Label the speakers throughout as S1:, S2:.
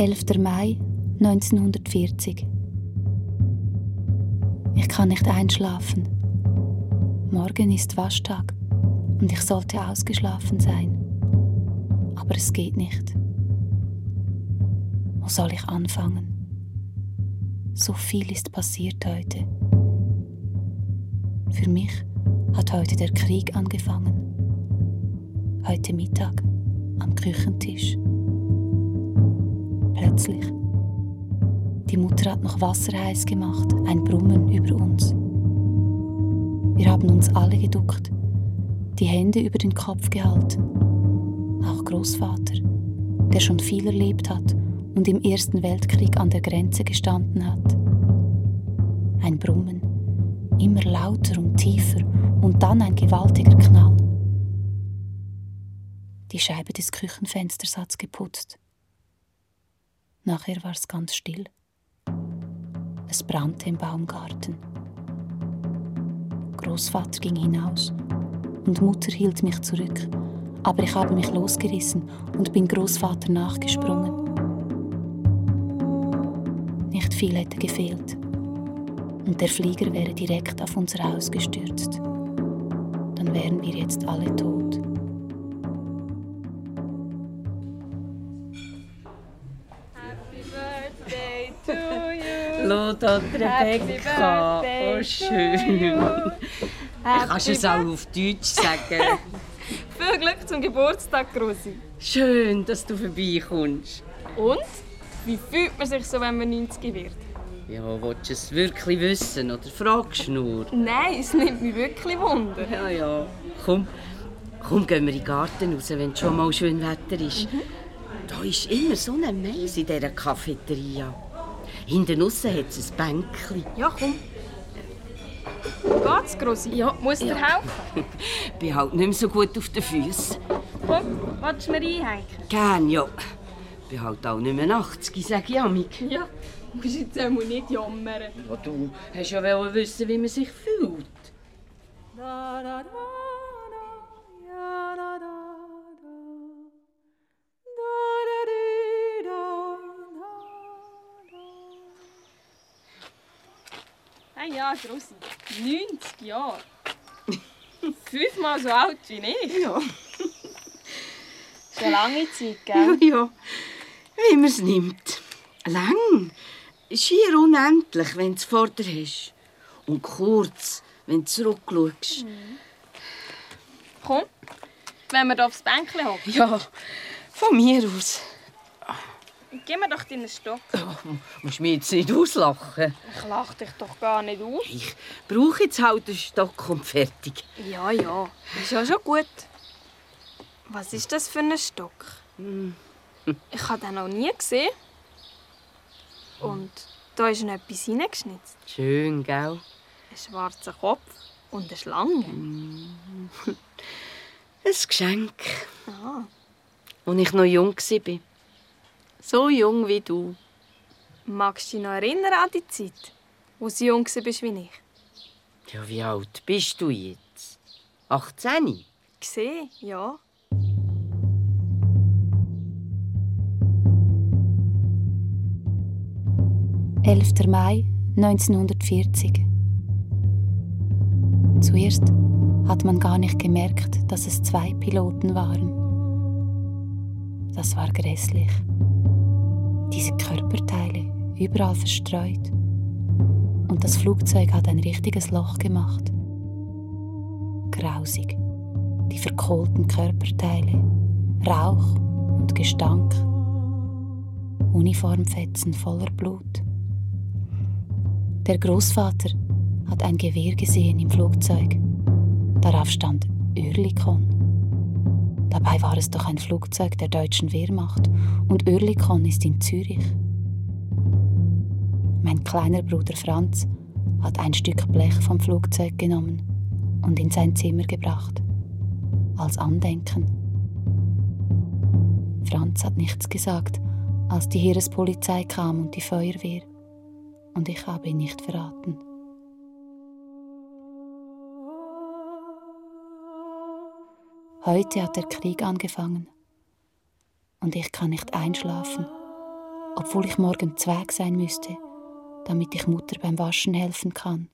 S1: 11. Mai 1940. Ich kann nicht einschlafen. Morgen ist Waschtag und ich sollte ausgeschlafen sein. Aber es geht nicht. Wo soll ich anfangen? So viel ist passiert heute. Für mich hat heute der Krieg angefangen. Heute Mittag am Küchentisch. Plötzlich. Die Mutter hat noch Wasser heiß gemacht, ein Brummen über uns. Wir haben uns alle geduckt, die Hände über den Kopf gehalten. Auch Großvater, der schon viel erlebt hat und im Ersten Weltkrieg an der Grenze gestanden hat. Ein Brummen, immer lauter und tiefer und dann ein gewaltiger Knall. Die Scheibe des Küchenfensters hat's geputzt. Nachher war es ganz still. Es brannte im Baumgarten. Großvater ging hinaus und Mutter hielt mich zurück, aber ich habe mich losgerissen und bin Großvater nachgesprungen. Nicht viel hätte gefehlt und der Flieger wäre direkt auf unser Haus gestürzt. Dann wären wir jetzt alle tot.
S2: Lothar Rebecca. Oh, schön. Kannst du es auch auf Deutsch sagen?
S3: Viel Glück zum Geburtstag, Rosi.
S2: Schön, dass du vorbeikommst.
S3: Und? Wie fühlt man sich so, wenn man 90 wird?
S2: Ja, willst du es wirklich wissen oder fragst du nur?
S3: Nein, es nimmt mich wirklich Wunder.
S2: Ja, ja. Komm, komm, gehen wir in den Garten raus, wenn es schon mal schön Wetter ist. Mhm. Da ist immer so ein Mais in dieser Cafeteria. Hinten aussen hat es ein Bänkchen.
S3: Ja, komm. Geht's, Grossi?
S2: Ja.
S3: Muss dir
S2: ja.
S3: helfen?
S2: Ich bin halt nicht mehr so gut auf den Füßen.
S3: Komm, willst du mir einhängen?
S2: Gern, ja. Ich bin halt auch nicht mehr 80, sag ich amig.
S3: Ja, du musst jetzt einmal nicht jammern.
S2: Ja, du hast ja wissen, wie man sich fühlt.
S3: Da, da, da. Hey, ja, Grossi. 90 Jahre. Fünfmal so alt wie ich.
S2: Ja.
S3: Eine lange Zeit, gell?
S2: Ja, ja. Wie man es nimmt. Lang. Schier unendlich, wenn du es vor dir hast. Und kurz, wenn du zurückschaust.
S3: Mhm. Komm, wenn wir hier aufs Bänkchen hocken.
S2: Ja, von mir aus.
S3: Gib mir doch deinen Stock.
S2: Oh, musst mich jetzt nicht auslachen.
S3: Ich lache dich doch gar nicht aus.
S2: Ich brauche jetzt halt einen Stock und fertig.
S3: Ja, ja. Ist ja schon gut. Was ist das für ein Stock?
S2: Hm.
S3: Ich habe den noch nie gesehen. Und da ist noch etwas hineingeschnitzt.
S2: Schön, gell?
S3: Ein schwarzer Kopf und eine Schlange.
S2: Ein Geschenk.
S3: Ah.
S2: Als ich noch jung war. So jung wie du.
S3: Magst du dich noch erinnern an die Zeit, wo du jung warst wie ich?
S2: Ja, wie alt bist du jetzt? 18?
S3: Gesehen, ja.
S1: Elfter Mai 1940. Zuerst hat man gar nicht gemerkt, dass es zwei Piloten waren. Das war grässlich. Diese Körperteile überall verstreut. Und das Flugzeug hat ein richtiges Loch gemacht. Grausig. Die verkohlten Körperteile, Rauch und Gestank. Uniformfetzen voller Blut. Der Großvater hat ein Gewehr gesehen im Flugzeug. Darauf stand Oerlikon. Dabei war es doch ein Flugzeug der deutschen Wehrmacht und Oerlikon ist in Zürich. Mein kleiner Bruder Franz hat ein Stück Blech vom Flugzeug genommen und in sein Zimmer gebracht. Als Andenken. Franz hat nichts gesagt, als die Heerespolizei kam und die Feuerwehr. Und ich habe ihn nicht verraten. Heute hat der Krieg angefangen und ich kann nicht einschlafen, obwohl ich morgen Zweig sein müsste, damit ich Mutter beim Waschen helfen kann,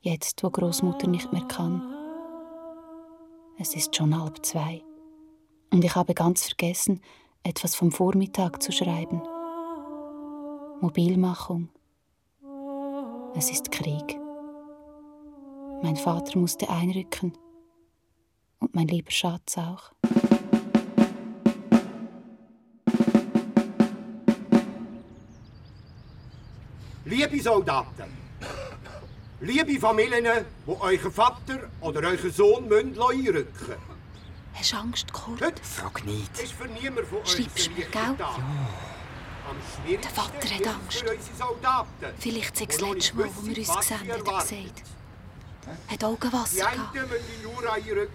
S1: jetzt wo Großmutter nicht mehr kann. Es ist schon halb zwei und ich habe ganz vergessen, etwas vom Vormittag zu schreiben. Mobilmachung. Es ist Krieg. Mein Vater musste einrücken und mein lieber Schatz auch.
S4: Liebe Soldaten, liebe Familien, die euren Vater oder euren Sohn einrücken müssen.
S1: Hast du Angst, Kurt?
S4: Heute
S5: Frag nicht.
S4: ist für niemand von
S1: Schreibst mir, gell?
S4: Schwierigsten
S1: Der Vater hat Angst. Vielleicht sei es das letzte Mal, wo wir uns gesehen haben, gesagt. Hat Augenwasser gehabt.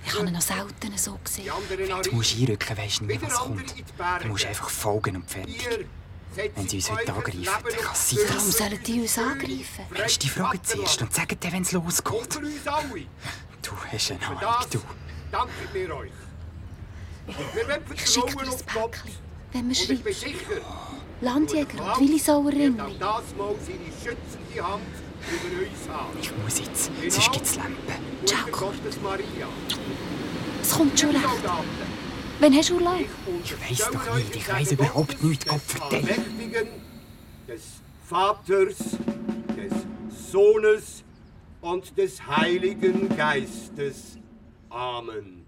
S1: Ich habe ihn noch selten so gesehen.
S5: Du musst einrücken, weisst nie,
S4: Wieder
S5: was kommt. Du musst einfach folgen und fertig. Wenn sie uns heute angreifen, dann kann es sein, dass-
S1: Warum sollen die uns angreifen?
S5: Mensch, die fragen zuerst und sagen dir, wenn es losgeht. Du hast eine Ahnung, du.
S4: danken wir euch. Wir wollen
S1: Ich schicke
S4: vertrauen
S1: dir
S4: auf
S1: ein
S4: Gott.
S1: Päckchen, wenn schreiben.
S4: sicher,
S1: Landjäger und Willisauer Ringli.
S4: das Mal seine schützende Hand.
S5: Ich muss jetzt, sonst gibt es Lampen.
S1: Ciao,
S4: Maria.
S1: Es kommt schon recht. Wann hast du Urlaub?
S5: Ich weiss doch nicht, ich
S4: Namen
S5: überhaupt nichts, Gott.
S4: Allmächtigen, des Vaters, des Sohnes und des Heiligen Geistes. Amen.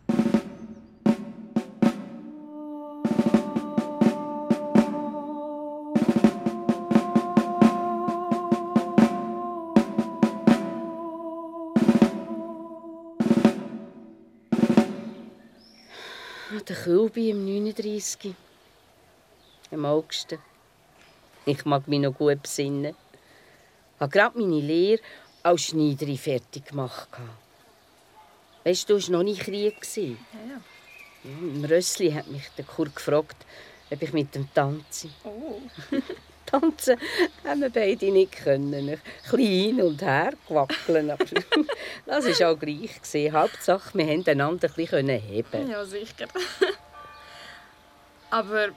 S2: Der Kölbi im 39. Im August. Ich mag mich noch gut besinnen. Ich habe gerade meine Lehre als Schneiderin fertig gemacht. Weißt du, du warst noch nicht Krieg. Ja, ja. Im Rössli hat mich der Kurt gefragt, ob ich mit dem tanze.
S3: Oh.
S2: Tanzen haben wir beide nicht können. Ein bisschen hin und her gewackeln. Aber das war auch gleich. gewesen. Hauptsache, wir konnten einander ein bisschen heben.
S3: Ja, sicher. Aber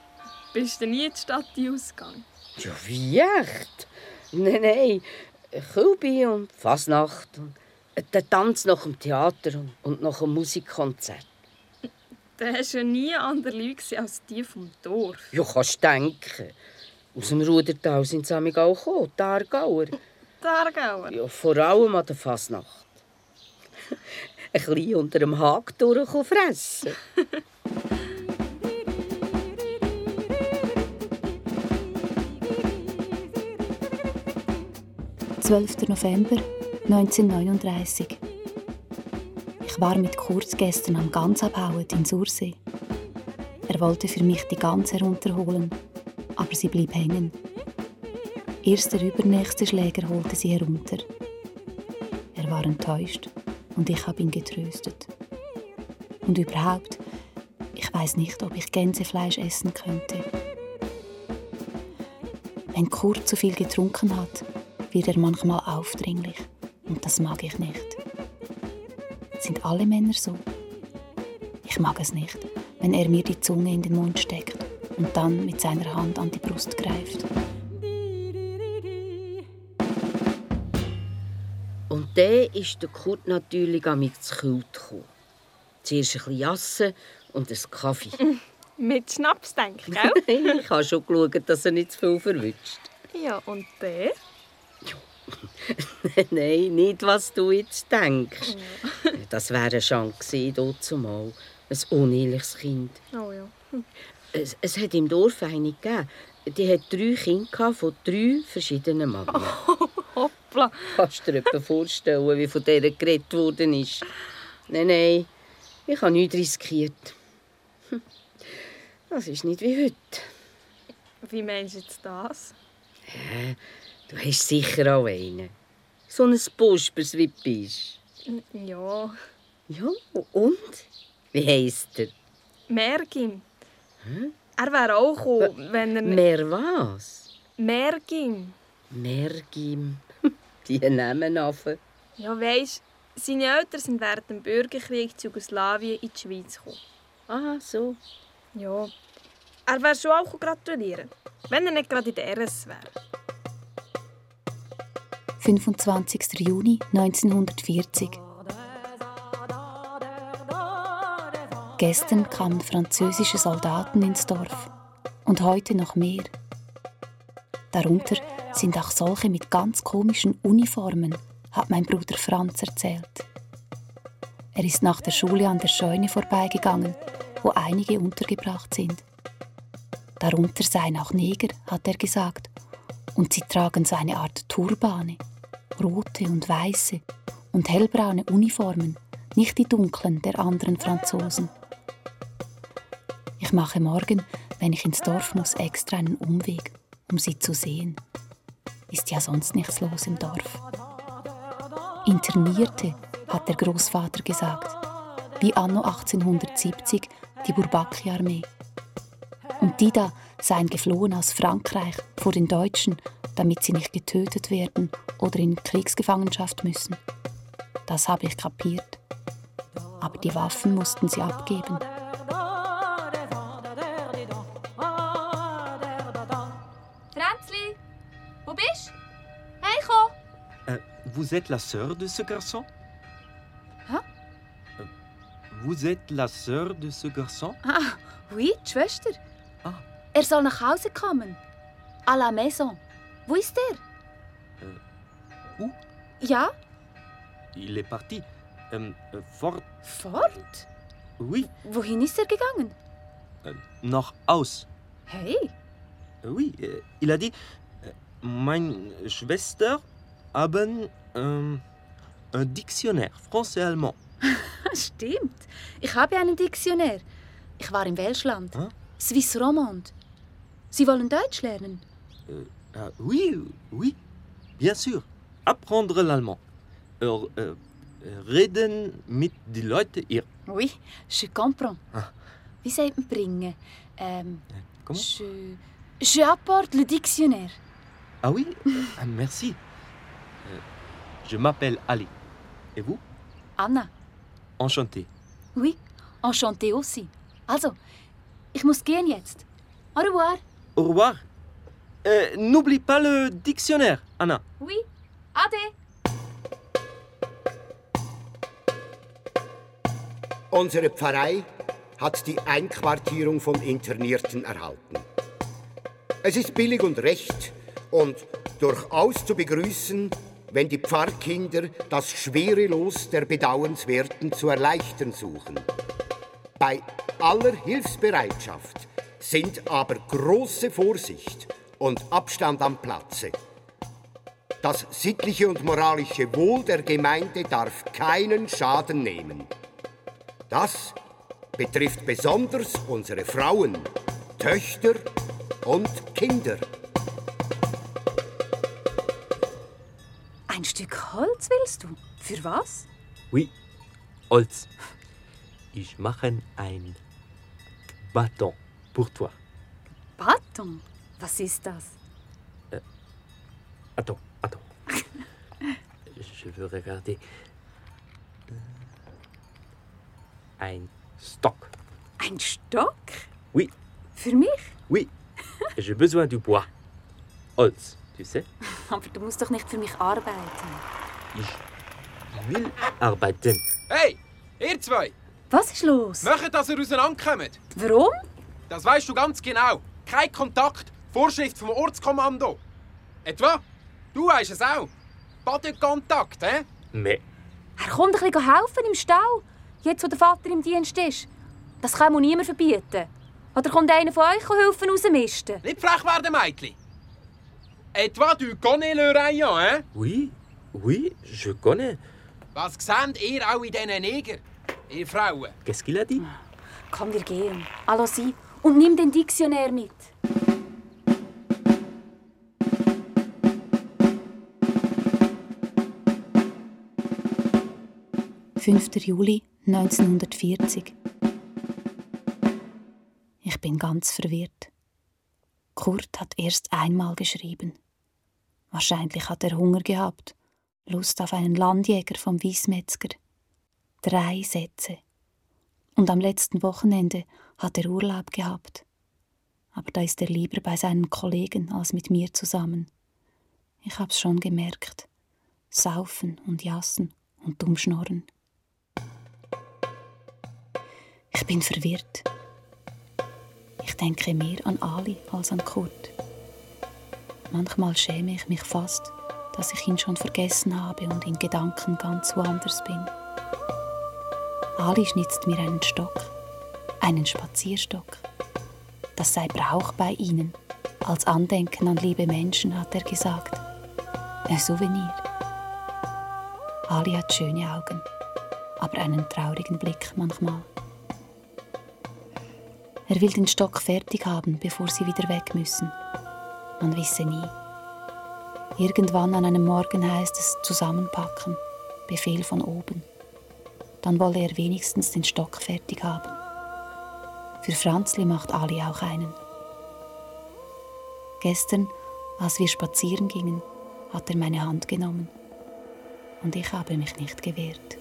S3: bist du nie in die Stadt ausgegangen?
S2: Ja, wie echt? Nein, nein. Kölbi und Fasnacht. Und der Tanz nach dem Theater und, nach dem Musikkonzert.
S3: Da hast du ja nie andere Leute als die vom Dorf.
S2: Ja, kannst du denken. Aus dem Rudertal sind sie auch gekommen, die Aargauer.
S3: Die Aargauer.
S2: Ja, vor allem an der Fasnacht. Ein bisschen unter dem Hag durch fressen.
S1: 12. November 1939. Ich war mit Kurt gestern am ganz abhauen in Sursee. Er wollte für mich die Gans herunterholen, aber sie blieb hängen. Erst der übernächste Schläger holte sie herunter. Er war enttäuscht und ich habe ihn getröstet. Und überhaupt, ich weiß nicht, ob ich Gänsefleisch essen könnte. Wenn Kurt zu viel getrunken hat, wird er manchmal aufdringlich. Und das mag ich nicht. Sind alle Männer so? Ich mag es nicht, wenn er mir die Zunge in den Mund steckt und dann mit seiner Hand an die Brust greift.
S2: Und dann ist der Kurt natürlich an mich zu Kult gekommen. Zuerst ein bisschen Jassen und einen Kaffee.
S3: Mit Schnaps, denke ich, gell?
S2: ich habe schon geschaut, dass er nicht zu viel verwünscht.
S3: ja, und der?
S2: Nein, nicht, was du jetzt denkst. Das wäre schon gewesen, dort zumal. Ein unehrliches Kind.
S3: Oh ja.
S2: Es, es hat im Dorf eine gegeben. Die hat drei Kinder von drei verschiedenen Mammen.
S3: Hoppla.
S2: Kannst du dir etwa vorstellen, wie von der geredet worden ist? Nein, nein, ich habe nichts riskiert. Hm. Das ist nicht wie heute.
S3: Wie meinst du jetzt das?
S2: Du hast sicher auch einen. So ein Puspers wie du bist.
S3: Ja,
S2: Ja, und? Wie heisst er?
S3: Mergim. Er wäre auch gekommen, wenn er.
S2: Mehr was?
S3: Mergim.
S2: Mergim. Die Namen auf.
S3: Ja, weisst, seine Eltern sind während dem Bürgerkrieg zu Jugoslawien in die Schweiz gekommen.
S2: Ah, so.
S3: Ja. Er wäre schon auch gratulieren, wenn er nicht gerade in der RS wäre.
S1: 25. Juni 1940. Gestern kamen französische Soldaten ins Dorf und heute noch mehr. Darunter sind auch solche mit ganz komischen Uniformen, hat mein Bruder Franz erzählt. Er ist nach der Schule an der Scheune vorbeigegangen, wo einige untergebracht sind. Darunter seien auch Neger, hat er gesagt, und sie tragen so eine Art Turbane, rote und weiße und hellbraune Uniformen, nicht die dunklen der anderen Franzosen. Ich mache morgen, wenn ich ins Dorf muss, extra einen Umweg, um sie zu sehen. Ist ja sonst nichts los im Dorf. Internierte, hat der Großvater gesagt, wie anno 1870 die Bourbaki-Armee. Und die da seien geflohen aus Frankreich vor den Deutschen, damit sie nicht getötet werden oder in Kriegsgefangenschaft müssen. Das habe ich kapiert. Aber die Waffen mussten sie abgeben.
S6: Vous êtes la sœur de ce garçon
S7: Hein
S6: Euh, Vous êtes la sœur de ce garçon
S7: Ah, oui, die Schwester.
S6: Ah.
S7: Er soll nach Hause kommen. À la maison. Wo ist er?
S6: Äh, où
S7: Ja,
S6: Il est parti. Euh, fort.
S7: fort?
S6: Oui,
S7: Wohin ist er gegangen?
S6: euh, nach Haus.
S7: Hey,
S6: oui, euh, il a dit Meine Schwester haben ähm, un dictionnaire français-allemand.
S7: stimmt. Ich habe einen Diktionär. Ich war im Welschland.
S6: Ah.
S7: Swiss Romand. Sie wollen Deutsch lernen?
S6: Ah, oui, oui, bien sûr. Apprendre l'allemand. Euh, reden mit die Leute hier.
S7: Oui, je comprends.
S6: Ah.
S7: Wie sagt man bringen? Ähm,
S6: Comment
S7: je, je apporte le dictionnaire.
S6: Ah oui Ah, Merci. Je m'appelle Ali. Et vous
S7: Anna.
S6: Enchanté.
S7: Oui, enchanté aussi. Also, ich muss gehen jetzt. Au revoir.
S6: Au revoir. Euh, N'oublie pas le dictionnaire, Anna.
S7: Oui, ade.
S4: Unsere Pfarrei hat die Einquartierung von Internierten erhalten. Es ist billig und recht und durchaus zu begrüßen, wenn die Pfarrkinder das schwere Los der Bedauernswerten zu erleichtern suchen. Bei aller Hilfsbereitschaft sind aber große Vorsicht und Abstand am Platze. Das sittliche und moralische Wohl der Gemeinde darf keinen Schaden nehmen. Das betrifft besonders unsere Frauen, Töchter und Kinder.
S7: Stück Holz willst du? Für was?
S6: Oui, Holz. Ich mache ein Bâton pour toi.
S7: Bâton? Was ist das?
S6: Attends, attends. Je veux regarder. Ein Stock.
S7: Ein Stock?
S6: Oui,
S7: Für mich?
S6: oui. J'ai besoin du bois. Holz, tu sais.
S7: Aber du musst doch nicht für mich arbeiten.
S6: Ich will arbeiten.
S5: Hey, ihr zwei!
S7: Was ist los?
S5: Möchtet, dass ihr auseinanderkommt?
S7: Warum?
S5: Das weißt du ganz genau. Kein Kontakt. Vorschrift vom Ortskommando. Etwa? Du weißt es auch. Pas de Kontakt, hä?
S6: Mais
S7: Er kommt ein bisschen helfen im Stall. Jetzt, wo der Vater im Dienst ist. Das kann man niemand verbieten. Oder kommt einer von euch helfen rausmisten?
S5: Nicht frech werden, Mädchen. Etwa du connais le rayon, hä?
S6: oui, oui, je connais.
S5: Was seht ihr auch in diesen Neger? Ihr Frauen?
S6: Qu'est-ce qu'il a dit
S7: Komm, wir gehen. Allons-y. Und nimm den Diktionär mit.
S1: 5. Juli 1940. Ich bin ganz verwirrt. Kurt hat erst einmal geschrieben. Wahrscheinlich hat er Hunger gehabt, Lust auf einen Landjäger vom Wiesmetzger. Drei Sätze. Und am letzten Wochenende hat er Urlaub gehabt. aber da ist er lieber bei seinen Kollegen als mit mir zusammen. Ich hab's schon gemerkt. Saufen und jassen und dumm schnorren. Ich bin verwirrt. Ich denke mehr an Ali als an Kurt. Manchmal schäme ich mich fast, dass ich ihn schon vergessen habe und in Gedanken ganz woanders bin. Ali schnitzt mir einen Stock, einen Spazierstock. Das sei Brauch bei ihnen. Als Andenken an liebe Menschen, hat er gesagt. Ein Souvenir. Ali hat schöne Augen, aber einen traurigen Blick manchmal. Er will den Stock fertig haben, bevor sie wieder weg müssen. Man wisse nie. Irgendwann an einem Morgen heißt es zusammenpacken, Befehl von oben. Dann wolle er wenigstens den Stock fertig haben. Für Franzli macht Ali auch einen. Gestern, als wir spazieren gingen, hat er meine Hand genommen. Und ich habe mich nicht gewehrt.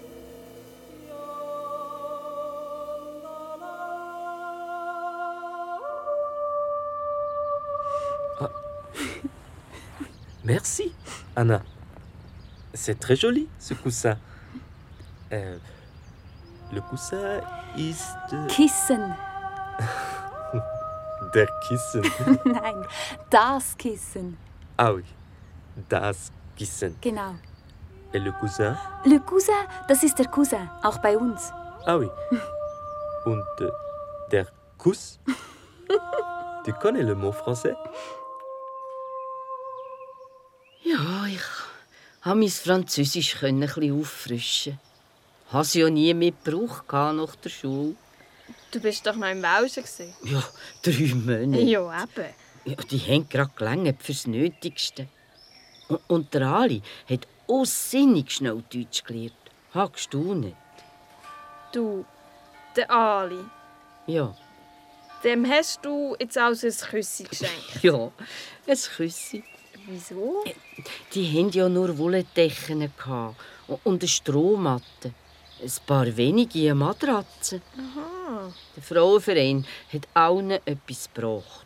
S6: Merci, Anna. C'est très joli, ce coussin. Euh, le coussin ist...
S7: Kissen.
S6: Der Kissen.
S7: Nein, das Kissen.
S6: ah oui, das Kissen.
S7: Genau.
S6: Et le cousin
S7: Le Cousin, das ist der Cousin, auch bei uns.
S6: Ah oui. Und äh, der Kuss? Tu connais le mot français?
S2: Ja, ich konnte mein Französisch ein bisschen auffrischen. Habe es ja nie mehr gebraucht nach der Schule.
S3: Du bist doch noch im Welschen.
S2: Ja, drei Monate.
S3: Ja, eben.
S2: Ja, die haben gerade gelangt fürs Nötigste. Und, und der Ali hat aussinnig schnell Deutsch gelernt. Hat gestaunt.
S3: Du, der Ali,
S2: Ja,
S3: dem hast du jetzt also ein Küssi geschenkt.
S2: ja, ein Küssi.
S3: Wieso?
S2: Die hatten ja nur Wolldecken gehabt und eine Strohmatte. Ein paar wenige Matratzen.
S3: Aha.
S2: Der Frauenverein hat allen etwas gebracht.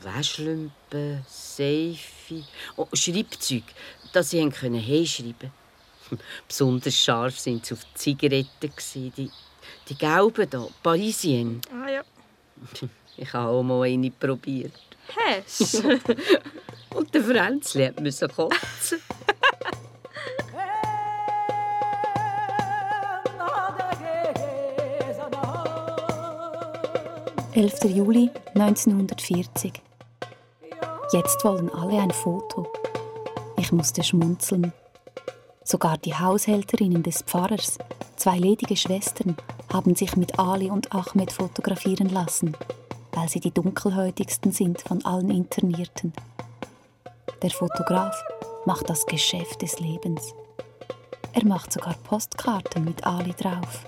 S2: Wäschlümpen, Seife, oh, Schreibzeug, das sie können hinschreiben Besonders scharf sind sie auf die Zigaretten. Die, die gelben hier, Parisien.
S3: Ah ja.
S2: Ich habe auch mal eine probiert.
S3: Hast
S2: Und der Fränzli musste kotzen.
S1: 11. Juli 1940. Jetzt wollen alle ein Foto. Ich musste schmunzeln. Sogar die Haushälterinnen des Pfarrers, zwei ledige Schwestern, haben sich mit Ali und Ahmed fotografieren lassen, weil sie die dunkelhäutigsten sind von allen Internierten. Der Fotograf macht das Geschäft des Lebens. Er macht sogar Postkarten mit Ali drauf.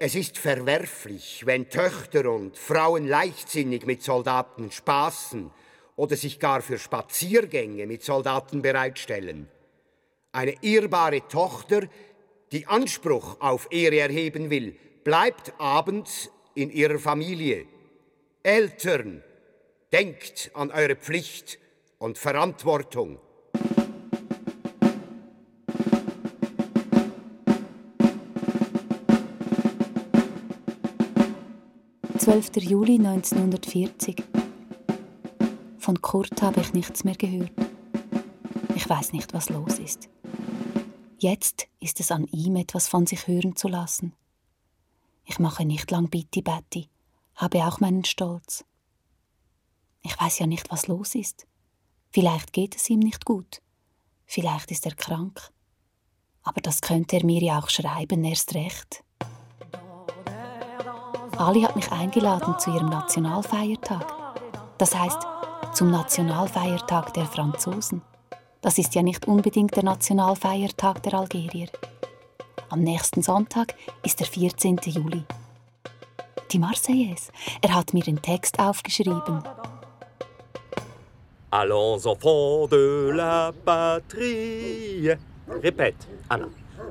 S4: Es ist verwerflich, wenn Töchter und Frauen leichtsinnig mit Soldaten spaßen oder sich gar für Spaziergänge mit Soldaten bereitstellen. Eine ehrbare Tochter, die Anspruch auf Ehre erheben will, bleibt abends in ihrer Familie. Eltern, denkt an eure Pflicht und Verantwortung.
S1: 12. Juli 1940. Von Kurt habe ich nichts mehr gehört. Ich weiß nicht, was los ist. Jetzt ist es an ihm, etwas von sich hören zu lassen. Ich mache nicht lang Bitti Betty, habe auch meinen Stolz. Ich weiß ja nicht, was los ist. Vielleicht geht es ihm nicht gut. Vielleicht ist er krank. Aber das könnte er mir ja auch schreiben, erst recht. Ali hat mich eingeladen zu ihrem Nationalfeiertag. Das heißt, zum Nationalfeiertag der Franzosen. Das ist ja nicht unbedingt der Nationalfeiertag der Algerier. Am nächsten Sonntag ist der 14. Juli. Die Marseillaise. Er hat mir den Text aufgeschrieben.
S6: Allons enfants de la patrie. Répète, Anna.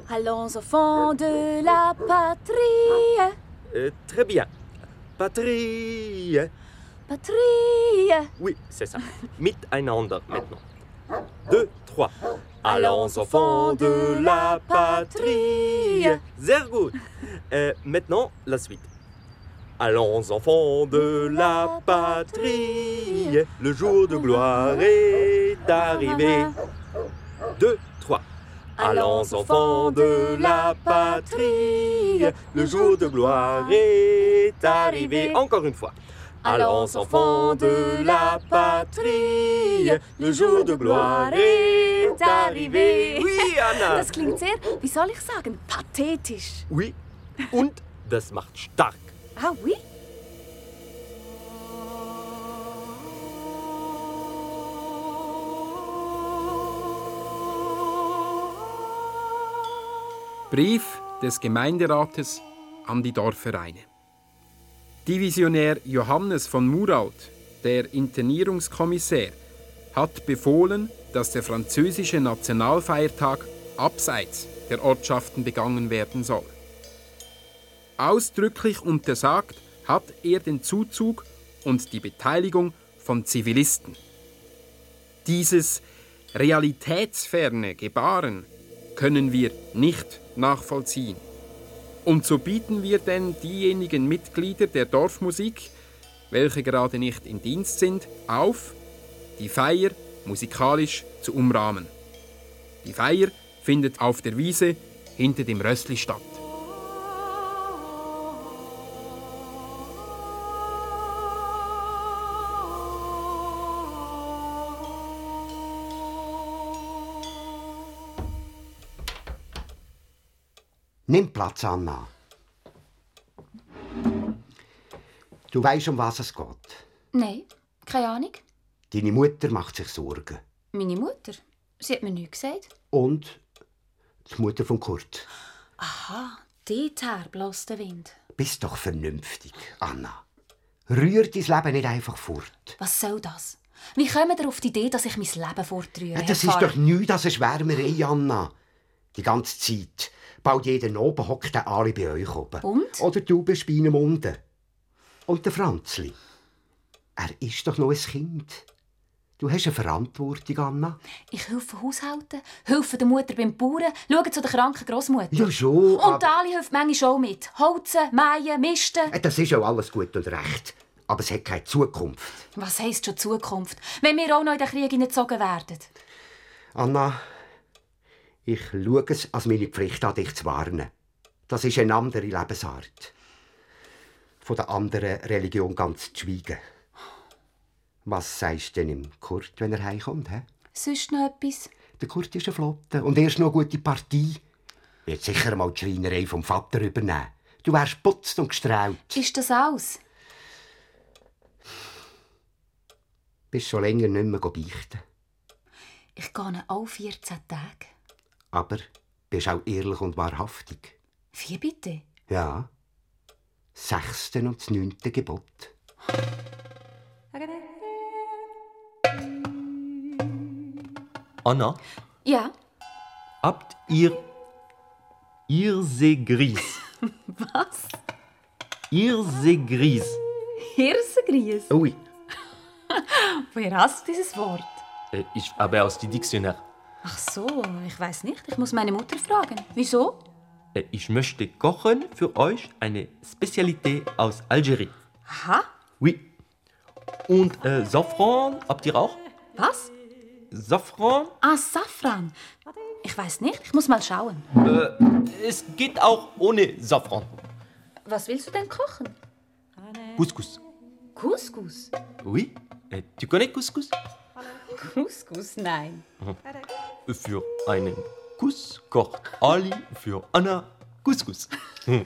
S7: Allons enfants de la patrie.
S6: Euh, très bien. Patrie.
S7: Patrie.
S6: Oui, c'est ça. Miteinander maintenant. Deux, trois. Allons enfants de la patrie. Sehr gut. Euh, maintenant, la suite. Allons enfants de la patrie. Le jour de gloire est arrivé. Deux, trois. Allons enfants de la patrie. Le jour de gloire est arrivé. Encore une fois. Allons enfants de la patrie, le jour de gloire est arrivé. Oui, Anna.
S7: Das klingt sehr, wie soll ich sagen, pathetisch.
S6: Oui, und das macht stark.
S7: Ah oui?
S5: Brief des Gemeinderates an die Dorfvereine. Divisionär Johannes von Muralt, der Internierungskommissär, hat befohlen, dass der französische Nationalfeiertag abseits der Ortschaften begangen werden soll. Ausdrücklich untersagt hat er den Zuzug und die Beteiligung von Zivilisten. Dieses realitätsferne Gebaren können wir nicht nachvollziehen. Und so bieten wir denn diejenigen Mitglieder der Dorfmusik, welche gerade nicht im Dienst sind, auf, die Feier musikalisch zu umrahmen. Die Feier findet auf der Wiese hinter dem Rössli statt.
S4: Nimm Platz, Anna. Du weißt, um was es geht.
S7: Nein, keine Ahnung.
S4: Deine Mutter macht sich Sorgen.
S7: Meine Mutter? Sie hat mir nichts gesagt.
S4: Und die Mutter von Kurt.
S7: Aha, dorther bloß der Wind.
S4: Bist doch vernünftig, Anna. Rühr dein Leben nicht einfach fort.
S7: Was soll das? Wie kommen ihr auf die Idee, dass ich mein Leben fortrühre?
S4: Ja, das ist doch nichts, das ist Schwärmerei, Anna. Die ganze Zeit. Bald jeden oben hockt der alle bei euch oben.
S7: Und?
S4: Oder du bist bei einem unten. Und der Franzli. Er ist doch noch ein Kind. Du hast eine Verantwortung, Anna.
S7: Ich helfe Haushalten, helfe der Mutter beim Bauern, schaue zu der kranken Großmutter.
S4: Ja, schon.
S7: Und
S4: aber-
S7: Ali hilft manchmal auch mit. Holzen, mähen, misten.
S4: Äh, Das ist auch alles gut und recht. Aber es hat keine Zukunft.
S7: Was heisst schon Zukunft, wenn wir auch noch in den Krieg hineingezogen werden?
S4: Anna, ich schaue es als meine Pflicht an, dich zu warnen. Das ist eine andere Lebensart. Von der anderen Religion ganz zu schweigen. Was sagst du denn im Kurt, wenn er heimkommt? He?
S7: Sonst noch etwas?
S4: Der Kurt ist eine Flotte und erst noch eine gute Partie. Wird sicher mal die Schreinerei vom Vater übernehmen. Du wärst putzt und gestrahlt.
S7: Ist das alles?
S4: Bist schon länger nicht mehr beichten.
S7: Ich gehe alle 14 Tage.
S4: Aber bist auch ehrlich und wahrhaftig.
S7: Wie bitte?
S4: Ja. Das sechste und das neunte Gebot.
S6: Anna,
S7: Ja.
S6: habt ihr Irsegris?
S7: Was?
S6: Irsegris.
S7: Hirsengries?
S6: Oui,
S7: Woher hast du dieses Wort?
S6: äh, ich habe aus dem Diktionär.
S7: Ach so, ich weiß nicht. Ich muss meine Mutter fragen. Wieso?
S6: Äh, Ich möchte kochen für euch eine Spezialität aus Algerien.
S7: Aha.
S6: Oui. Und äh, Safran, habt ihr auch?
S7: Was?
S6: Safran?
S7: Ah, Safran. Ich weiß nicht. Ich muss mal schauen.
S6: Äh, es geht auch ohne Safran.
S7: Was willst du denn kochen?
S6: Couscous.
S7: Couscous?
S6: Oui. Äh, tu connais Couscous?
S7: Couscous? Nein.
S6: Für einen Kuss kocht Ali für Anna Couscous.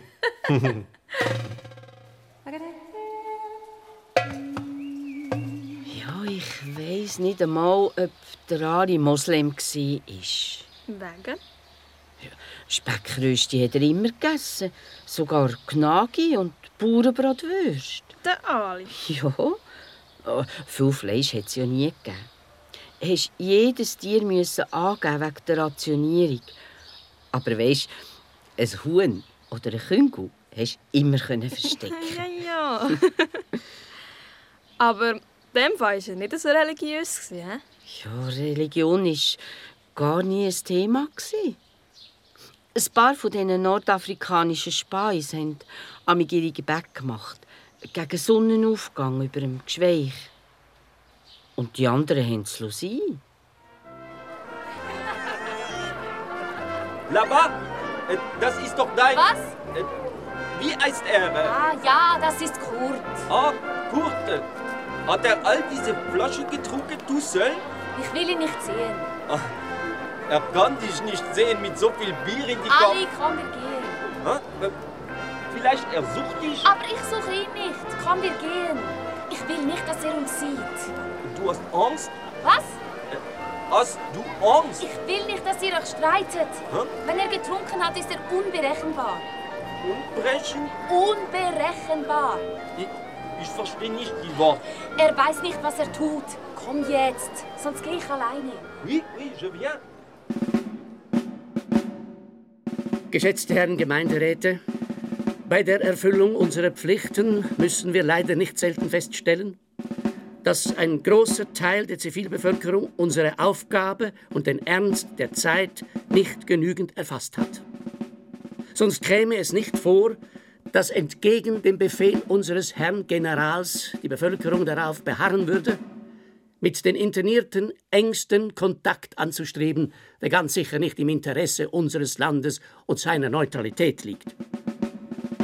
S2: Ja, ich weiß nicht einmal, ob der Ali Moslem war.
S3: Wegen?
S2: Speckrösti hat er immer gegessen. Sogar Gnagi und Bauernbratwürste.
S3: Der Ali.
S2: Ja, aber viel Fleisch hat es ja nie gegeben. Hast jedes Tier müssen angeben wegen der Rationierung. Aber weisst, ein Huhn oder ein Küngel hast du immer können verstecken.
S3: Ja, ja. Aber in dem Fall war er nicht so religiös. hä?
S2: Ja, Religion war gar nie ein Thema. Ein paar von diesen nordafrikanischen Speis haben amig ihre Gebäck gemacht. Gegen Sonnenaufgang über dem Geschweich. Und die anderen haben es sein.
S6: Là-bas, äh, das ist doch dein.
S7: Was?
S6: Äh, wie heißt er?
S7: Ah ja, das ist Kurt.
S6: Ah, Kurt. äh, Hat er all diese Flaschen getrunken, du soll?
S7: Ich will ihn nicht sehen.
S6: Er kann dich nicht sehen mit so viel Bier in die
S7: Ali,
S6: Kopf.
S7: komm, wir gehen.
S6: Hä? Äh, Vielleicht er sucht dich.
S7: Aber ich suche ihn nicht. Komm, wir gehen. Ich will nicht, dass er uns sieht.
S6: Du hast Angst?
S7: Was?
S6: Hast du Angst?
S7: Ich will nicht, dass ihr euch streitet.
S6: Hä?
S7: Wenn er getrunken hat, ist er unberechenbar.
S6: Unbrechen?
S7: Unberechenbar.
S6: Ich, ich verstehe nicht die Worte.
S7: Er weiß nicht, was er tut. Komm jetzt, sonst gehe ich alleine.
S6: Oui, oui, je viens.
S8: Geschätzte Herren Gemeinderäte, bei der Erfüllung unserer Pflichten müssen wir leider nicht selten feststellen, dass ein großer Teil der Zivilbevölkerung unsere Aufgabe und den Ernst der Zeit nicht genügend erfasst hat. Sonst käme es nicht vor, dass entgegen dem Befehl unseres Herrn Generals die Bevölkerung darauf beharren würde, mit den Internierten engsten Kontakt anzustreben, der ganz sicher nicht im Interesse unseres Landes und seiner Neutralität liegt.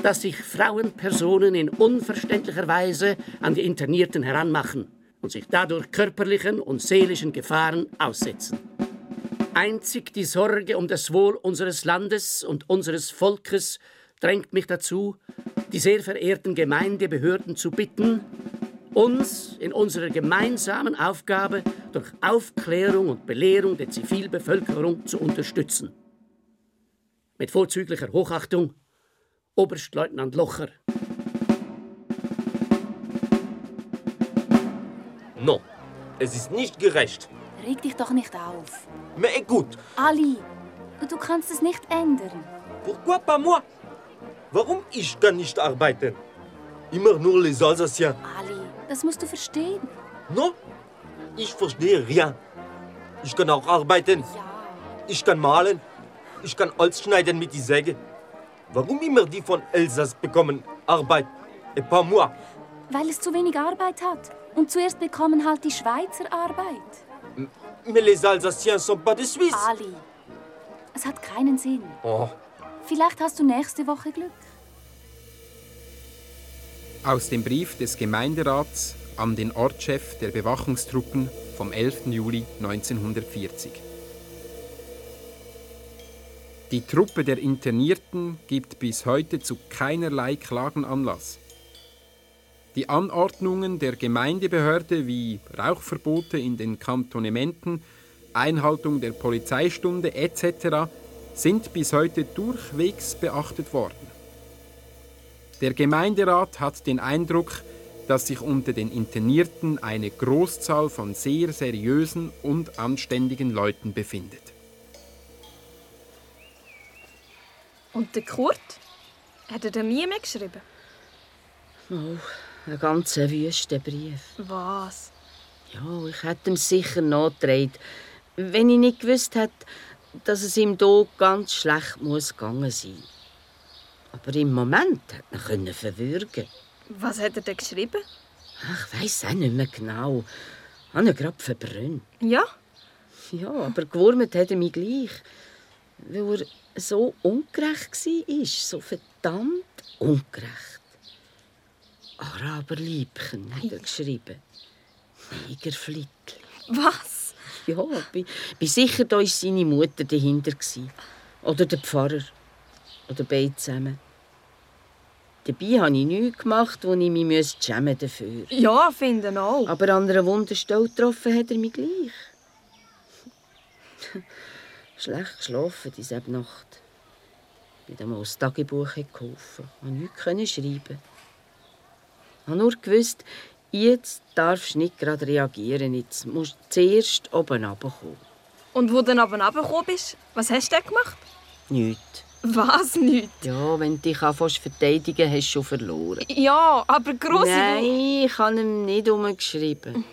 S8: Dass sich Frauenpersonen in unverständlicher Weise an die Internierten heranmachen und sich dadurch körperlichen und seelischen Gefahren aussetzen. Einzig die Sorge um das Wohl unseres Landes und unseres Volkes drängt mich dazu, die sehr verehrten Gemeindebehörden zu bitten, uns in unserer gemeinsamen Aufgabe durch Aufklärung und Belehrung der Zivilbevölkerung zu unterstützen. Mit vorzüglicher Hochachtung, Oberstleutnant Locher.
S6: Non, es ist nicht gerecht.
S7: Reg dich doch nicht auf.
S6: Mais écoute,
S7: Ali, du kannst es nicht ändern.
S6: pourquoi pas moi? Warum ich kann nicht arbeiten? Immer nur les Alsaciens.
S7: Ali, das musst du verstehen.
S6: Non, ich verstehe rien. Ich kann auch arbeiten.
S7: Ja.
S6: Ich kann malen. Ich kann Holz schneiden mit die Säge. Warum immer die von Elsass bekommen Arbeit? Et pas moi.
S7: Weil es zu wenig Arbeit hat. Und zuerst bekommen halt die Schweizer Arbeit.
S6: Mais les Alsaciens sont pas de Suisse.
S7: Ali, es hat keinen Sinn.
S6: Oh,
S7: Vielleicht hast du nächste Woche Glück.
S5: Aus dem Brief des Gemeinderats an den Ortschef der Bewachungstruppen vom 11. Juli 1940. Die Truppe der Internierten gibt bis heute zu keinerlei Klagen Anlass. Die Anordnungen der Gemeindebehörde wie Rauchverbote in den Kantonementen, Einhaltung der Polizeistunde etc. sind bis heute durchwegs beachtet worden. Der Gemeinderat hat den Eindruck, dass sich unter den Internierten eine Großzahl von sehr seriösen und anständigen Leuten befindet.
S3: Und der Kurt? Hat er dir nie mehr geschrieben?
S2: Oh, ein ganz wüster Brief.
S3: Was?
S2: Ja, ich hätte ihm sicher nachgetragen, wenn ich nicht gewusst hätte, dass es ihm hier ganz schlecht muss gegangen sein. Aber im Moment hat er können verwürgen.
S3: Was hat er denn geschrieben?
S2: Ich weiß auch nicht mehr genau. Ich habe ihn gerade verbrannt.
S3: Ja?
S2: Ja, aber gewurmt hat er mich gleich. Weil er so ungerecht war. So verdammt ungerecht. Araberliebchen hat er geschrieben. Negerflittli.
S3: Was?
S2: Ja, bin, bin sicher, da war seine Mutter dahinter. gewesen. Oder der Pfarrer. Oder beide zusammen. Dabei habe ich nichts gemacht, wo ich mich schämen dafür.
S3: Ja, finde auch.
S2: Aber an einer Wunderstelle getroffen hat er mich gleich. Schlecht geschlafen diese Nacht. Ich habe mal das Tagebuch geholfen. Ich konnte nichts schreiben. Ich habe nur gewusst, jetzt darfst du nicht gerade reagieren. Jetzt musst du zuerst oben runterkommen.
S3: Und wo du dann aber runtergekommen bist, was hast du denn gemacht?
S2: Nichts.
S3: Was nicht?
S2: Ja, wenn du dich zu verteidigen, hast du schon verloren.
S3: Ja, aber Grossi...
S2: Nein, ich habe ihm nicht umgeschrieben.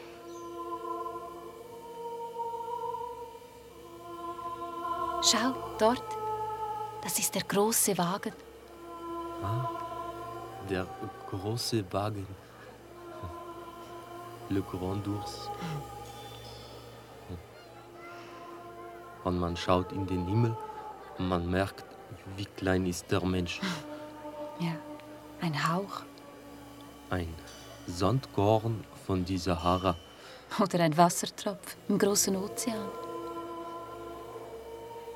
S1: Schau, dort. Das ist der große Wagen.
S6: Der große Wagen. Le Grand Ours. Und man schaut in den Himmel und man merkt, wie klein ist der Mensch.
S1: Ja, ein Hauch.
S6: Ein Sandkorn von die Sahara.
S1: Oder ein Wassertropf im großen Ozean.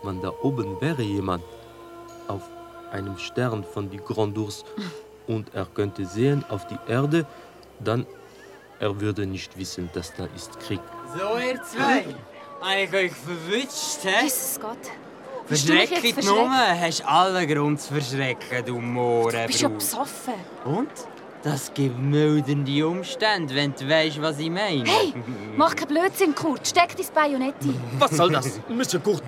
S6: Wenn da oben wäre jemand auf einem Stern von die Grand Ours und er könnte sehen auf die Erde, dann er würde nicht wissen, dass da ist Krieg.
S9: So, ihr zwei. Habe ich euch verwünscht, hä?
S1: Jesus Gott.
S9: Verschreckt
S1: verschreckt?
S9: nur, hast alle Grund zu verschrecken, du Mohrenbrut.
S1: Du bist ja besoffen.
S9: Und? Das gibt mildernde Umstände, wenn du weißt, was ich meine.
S1: Hey, mach keinen Blödsinn, Kurt. Steck dein Bajonett ein.
S6: Was soll das, Monsieur Kurt?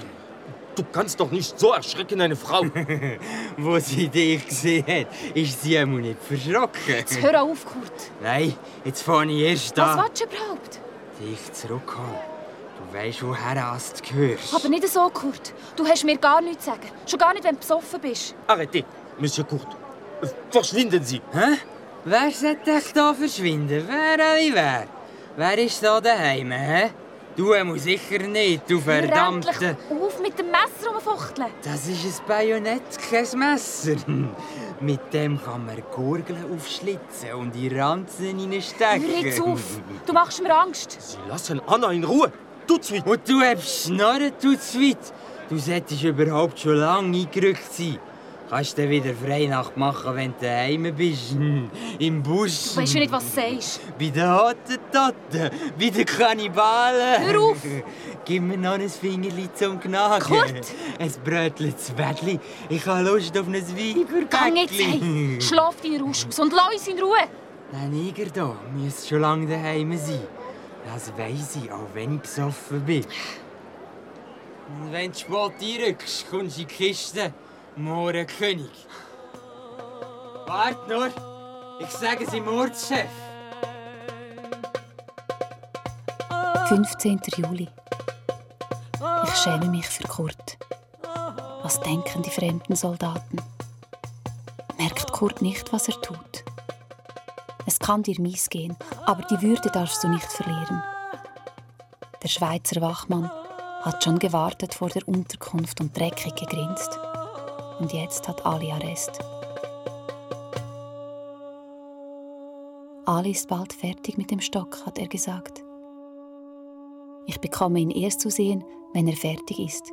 S6: Du kannst doch nicht so erschrecken, eine Frau.
S9: Wo sie dich gesehen hat, ist sie einmal nicht verschrocken.
S1: Jetzt hör auf, Kurt.
S9: Nein, jetzt fange ich erst
S1: Was
S9: an.
S1: willst du überhaupt?
S9: Dich zurückholen. Du weißt, woher du gehörst.
S1: Aber nicht so, Kurt. Du hast mir gar nichts zu sagen. Schon gar nicht, wenn du besoffen bist.
S6: Arrêtez, Monsieur Kurt. Verschwinden Sie.
S9: Hä? Wer sollte dich da verschwinden? Wer alle wer? Wer ist da daheim, hä? Du muss sicher nicht, du verdammte...
S1: endlich auf mit dem Messer rumfuchteln.
S9: Das ist ein Bajonett, kein Messer. Mit dem kann man Gurgeln aufschlitzen und in Ranzen reinstecken.
S1: Hör jetzt auf. Du machst mir Angst.
S6: Sie lassen Anna in Ruhe. Tut's weit.
S9: Und du hast Schnorren, tut's weit. Du solltest überhaupt schon lange eingerückt sein. Kannst du wieder Freinacht machen, wenn du daheim bist. Im Busch.
S1: Du weißt ja nicht, was du sagst.
S9: Bei den Hottentotten, bei den Kannibalen.
S1: Hör auf!
S9: Gib mir noch ein Fingerli zum Knagen.
S1: Kurt!
S9: Ein Brötchen zu Bettli. Ich habe Lust auf ein Weiberbäckli.
S1: Gang jetzt heim. Schlaf deinen Rausch aus und lass uns in Ruhe.
S9: Der Niger hier müsste schon lange daheim sein. Das weiss ich, auch wenn ich besoffen bin. Und wenn du spät einrückst, kommst du in die Kiste. Mohrenkönig. Wart nur, ich sage es im Ortschef.
S1: 15. Juli. Ich schäme mich für Kurt. Was denken die fremden Soldaten? Merkt Kurt nicht, was er tut? Es kann dir mies gehen, aber die Würde darfst du nicht verlieren. Der Schweizer Wachmann hat schon gewartet vor der Unterkunft und dreckig gegrinst. Und jetzt hat Ali Arrest. Ali ist bald fertig mit dem Stock, hat er gesagt. Ich bekomme ihn erst zu sehen, wenn er fertig ist.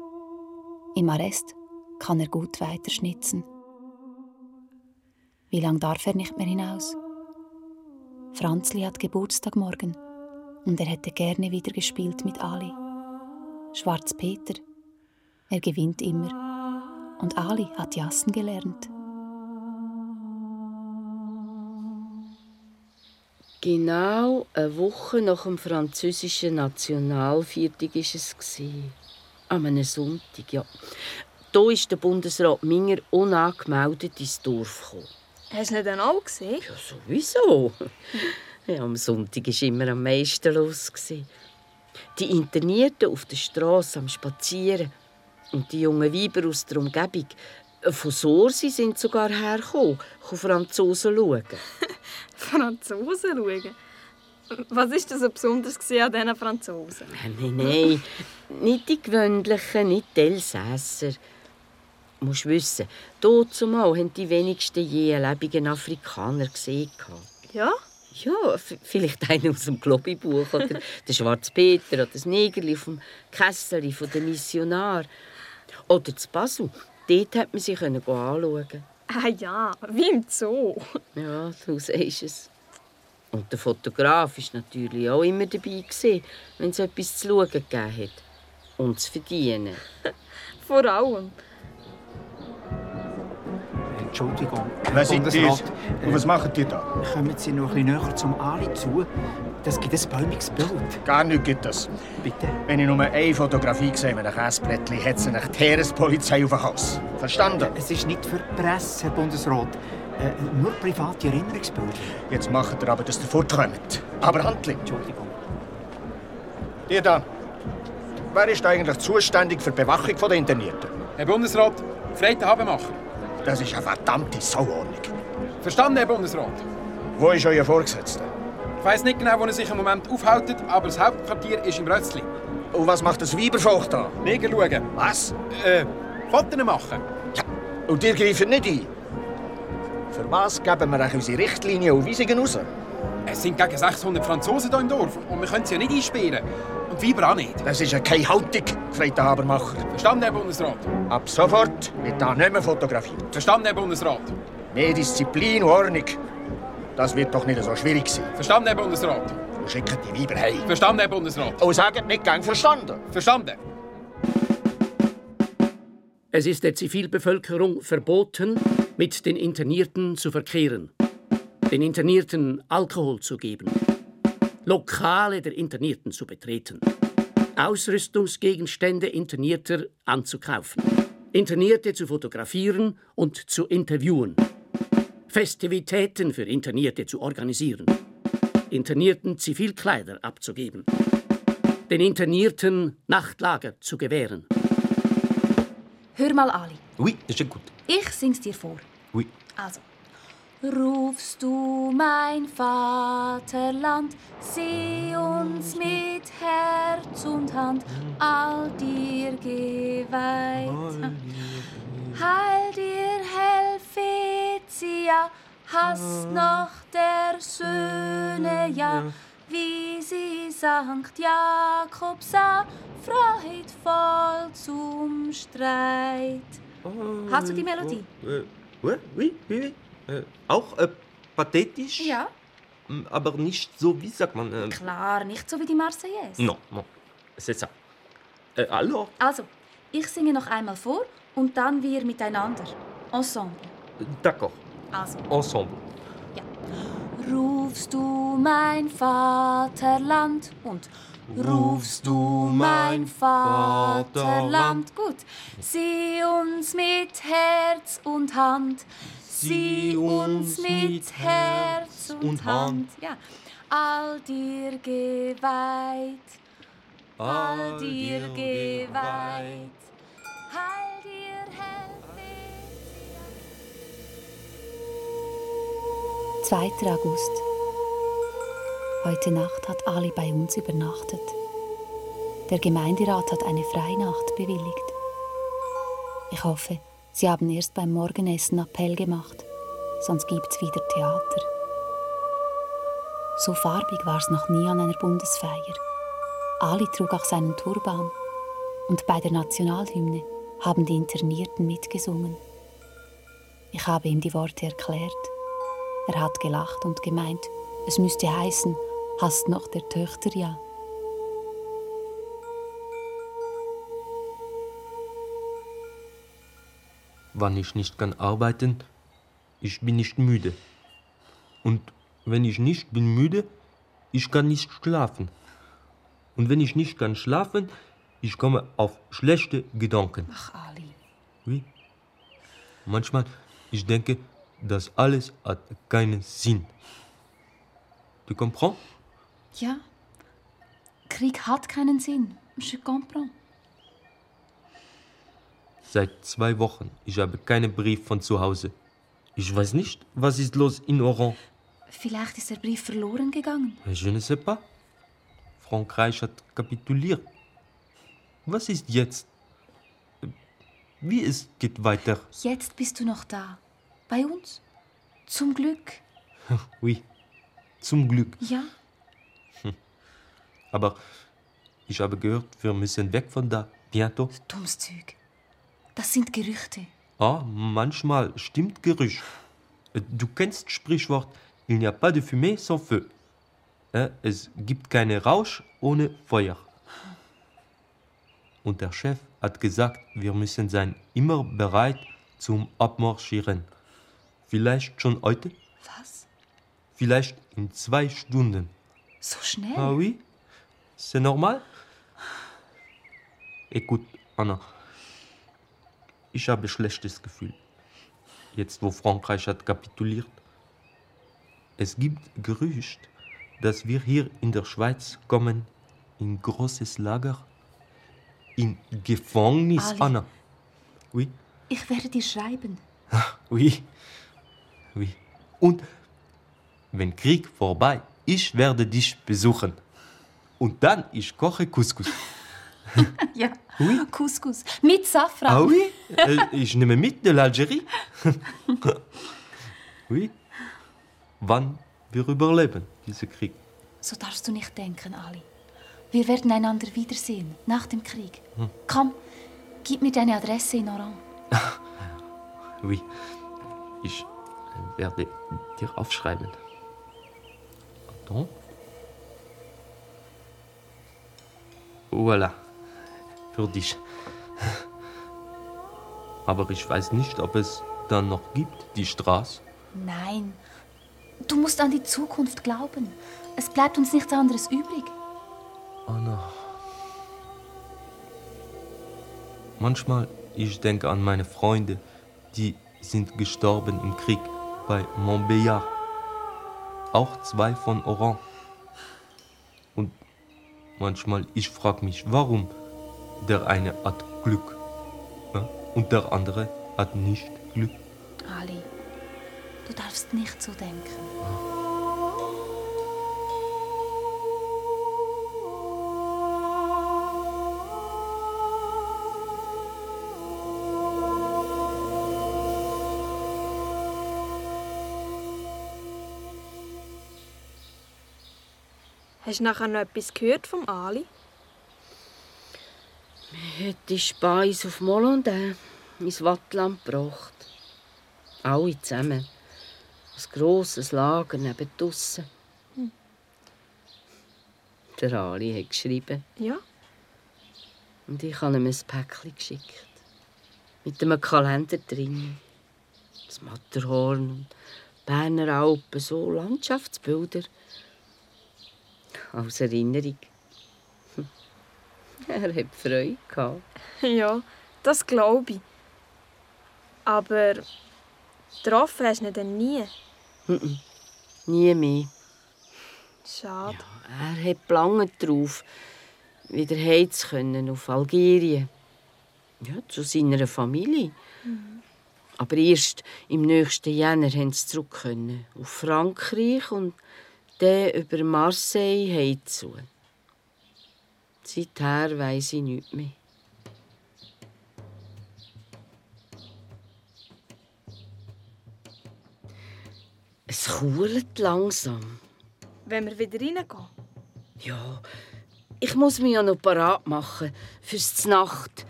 S1: Im Arrest kann er gut weiterschnitzen. Wie lange darf er nicht mehr hinaus? Franzli hat Geburtstag morgen und er hätte gerne wieder gespielt mit Ali. Schwarz Peter. Er gewinnt immer. Und Ali hat Jassen gelernt.
S2: Genau eine Woche nach dem französischen Nationalviertag war es. gewesen. An einem Sonntag, ja. Da ist der Bundesrat Minger unangemeldet ins Dorf gekommen.
S3: Hast du ihn dann auch gesehen?
S2: Ja, sowieso. Ja, am Sonntag war immer am meisten los. gewesen. Die Internierten auf der Straße am Spazieren und die jungen Weiber aus der Umgebung. Von Sorsi sind sogar hergekommen, um Franzosen schauen.
S3: Franzosen schauen. Was war denn so besonders an diesen Franzosen?
S2: Nein, nein, nicht die gewöhnlichen, nicht die Elsässer. Du musst wissen, dort zumal haben die wenigsten je einen lebenden Afrikaner gesehen.
S3: Ja?
S2: Ja, vielleicht einer aus dem Globibuch oder der Schwarze Peter oder das Negerli dem Kessel von den Missionar. Oder das Basel. Dort hat man sich anschauen.
S3: Ah ja, wie im Zoo.
S2: Ja, du sagst es. Und der Fotograf war natürlich auch immer dabei, wenn es etwas zu schauen gegeben hat. Und zu verdienen.
S3: Vor allem.
S10: Entschuldigung.
S11: Wer sind das? Und was machen die da?
S10: Kommen Sie noch ein bisschen näher zum Ali zu? Das gibt ein bäumiges Bild.
S11: Gar nichts gibt es.
S10: Bitte?
S11: Wenn ich nur eine Fotografie sehe mit einem Käseblättchen, hat sie nach die Heerespolizei auf den Haus. Verstanden?
S10: Es ist nicht für die Presse, Herr Bundesrat. Äh, nur private Erinnerungsbilder.
S11: Jetzt macht ihr aber, dass ihr fortkommt. Aber handlich.
S10: Entschuldigung.
S11: Ihr da. Wer ist eigentlich zuständig für die Bewachung der Internierten?
S5: Herr Bundesrat, Freitag Habemacher.
S11: Das ist eine verdammte Sauordnung.
S5: Verstanden, Herr Bundesrat?
S11: Wo ist euer Vorgesetzter?
S5: Ich weiss nicht genau, wo er sich im Moment aufhält, aber das Hauptquartier ist im Rötzli.
S11: Und was macht das Weibervolk da?
S5: Neger schauen.
S11: Was?
S5: Äh, Fotos machen.
S11: Ja, und ihr greift nicht ein? Für was geben wir euch unsere Richtlinien und Weisungen raus?
S5: Es sind gegen 600 Franzosen hier im Dorf und wir können sie ja nicht einsperren. Und Weiber auch nicht.
S11: Das ist ja keine Haltung, Freitag Habermacher.
S5: Verstanden, Herr Bundesrat?
S11: Ab sofort wird da nicht mehr fotografiert.
S5: Verstanden, Herr Bundesrat?
S11: Mehr Disziplin und Ordnung. Das wird doch nicht so schwierig sein.
S5: Verstanden, Herr Bundesrat?
S11: Und schickt die Weiber heim.
S5: Verstanden, Herr Bundesrat?
S11: Und sagt nicht gern verstanden.
S5: Verstanden.
S8: Es ist der Zivilbevölkerung verboten, mit den Internierten zu verkehren, den Internierten Alkohol zu geben, Lokale der Internierten zu betreten, Ausrüstungsgegenstände Internierter anzukaufen, Internierte zu fotografieren und zu interviewen, Festivitäten für Internierte zu organisieren, Internierten Zivilkleider abzugeben, den Internierten Nachtlager zu gewähren.
S7: Hör mal, Ali.
S10: Oui, j'écoute.
S7: Ich sing's dir vor.
S10: Oui.
S7: Also. Rufst du mein Vaterland, sieh uns mit Herz und Hand all dir geweiht. Heil dir, Helvetia, hast noch der Söhne, ja, wie sie Sankt Jakob sah, freudvoll zum Streit. Hast du die Melodie?
S6: Äh, oui, oui, oui. Äh, auch äh, pathetisch,
S7: Ja.
S6: aber nicht so, wie sagt man? Äh,
S7: Klar, nicht so wie die Marseillaise.
S6: non, non. C'est ça. Äh, alors,
S7: Also, ich singe noch einmal vor und dann wir miteinander. Ensemble.
S6: D'accord.
S7: Also.
S6: Ensemble.
S7: Rufst du mein Vaterland und rufst du mein Vaterland. Gut. Sieh uns mit Herz und Hand. Sieh uns mit Herz und Hand. Ja. All dir geweiht. All dir geweiht. Heil
S1: 2. August. Heute Nacht hat Ali bei uns übernachtet. Der Gemeinderat hat eine Freinacht bewilligt. Ich hoffe, Sie haben erst beim Morgenessen Appell gemacht, sonst gibt's wieder Theater. So farbig war es noch nie an einer Bundesfeier. Ali trug auch seinen Turban und bei der Nationalhymne haben die Internierten mitgesungen. Ich habe ihm die Worte erklärt. Er hat gelacht und gemeint, es müsste heißen, hast noch der Töchter ja.
S6: Wann ich nicht kann arbeiten, ich bin nicht müde. Und wenn ich nicht bin müde, ich kann nicht schlafen. Und wenn ich nicht kann schlafen, ich komme auf schlechte Gedanken.
S7: Ach, Ali.
S6: Wie? Manchmal, ich denke, das alles hat keinen Sinn. Du comprends?
S7: Ja. Krieg hat keinen Sinn. Je comprends.
S6: Seit zwei Wochen, ich habe keinen Brief von zu Hause. Ich weiß nicht, was ist los in Oran.
S7: Vielleicht ist der Brief verloren gegangen.
S6: Je ne sais pas. Frankreich hat kapituliert. Was ist jetzt? Wie es geht weiter?
S7: Jetzt bist du noch da. Bei uns. Zum Glück.
S6: Oui, zum Glück.
S7: Ja.
S6: Aber ich habe gehört, wir müssen weg von da. Bientôt.
S7: Dummes Zeug. Das sind Gerüchte.
S6: Ah, manchmal stimmt Gerücht. Du kennst Sprichwort, il n'y a pas de fumée sans feu. Es gibt keine Rausch ohne Feuer. Und der Chef hat gesagt, wir müssen sein immer bereit zum Abmarschieren. Vielleicht schon heute,
S7: Was?
S6: vielleicht in zwei Stunden.
S1: So schnell?
S6: Ah oui C'est normal Écoute, Anna. Ich habe ein schlechtes Gefühl. Jetzt, wo Frankreich hat kapituliert. Es gibt Gerücht, dass wir hier in der Schweiz kommen in großes Lager. In Gefängnis,
S1: Ali.
S6: Anna. Oui,
S1: Ich werde dir schreiben.
S6: oui. Und wenn Krieg vorbei, ich werde dich besuchen. Und dann ich koche Couscous.
S1: Ja. Couscous. Mit Safran.
S6: Ah oui, äh, ich nehme mit de l'Algérie. oui. Wann wir überleben diesen Krieg.
S1: So darfst du nicht denken, Ali. Wir werden einander wiedersehen, nach dem Krieg.
S6: Hm.
S1: Komm, gib mir deine Adresse in Oran.
S6: Oui. Ich werde dir aufschreiben. Attends. Voilà. Für dich. Aber ich weiß nicht, ob es dann noch gibt, die Straße.
S1: Nein, du musst an die Zukunft glauben. Es bleibt uns nichts anderes übrig.
S6: Anna. Manchmal ich denke an meine Freunde, die sind gestorben im Krieg bei Montbéliard. Auch zwei von Oran. Und manchmal ich frage mich, warum der eine hat Glück ja, und der andere hat nicht Glück.
S1: Ali, du darfst nicht so denken.
S3: Hast du nachher noch etwas gehört vom Ali?
S2: Haben die Speise auf Molondin ins Wattland gebracht. Alle zusammen. Ein grosses Lager neben draussen.
S3: Hm.
S2: Der Ali hat geschrieben.
S3: Ja.
S2: Und ich habe ihm ein Päckchen geschickt. Mit einem Kalender drin. Das Matterhorn und Berner Alpen, so Landschaftsbilder. Als Erinnerung. Er hat Freude gehabt.
S3: Ja, das glaube ich. Aber getroffen hast du ihn dann nie.
S2: Mhm. Nie mehr.
S3: Schade.
S2: Er hat lange darauf, wieder heim zu können auf Algerien. Ja, zu seiner Familie.
S3: Mhm.
S2: Aber erst im nächsten Jänner konnten sie zurück können, auf Frankreich und dann über Marseille heimzu. Seither weiss ich nichts mehr. Es kuhlt langsam.
S3: Wenn wir wieder reingehen.
S2: Ja, ich muss mich ja noch parat machen fürs Znacht.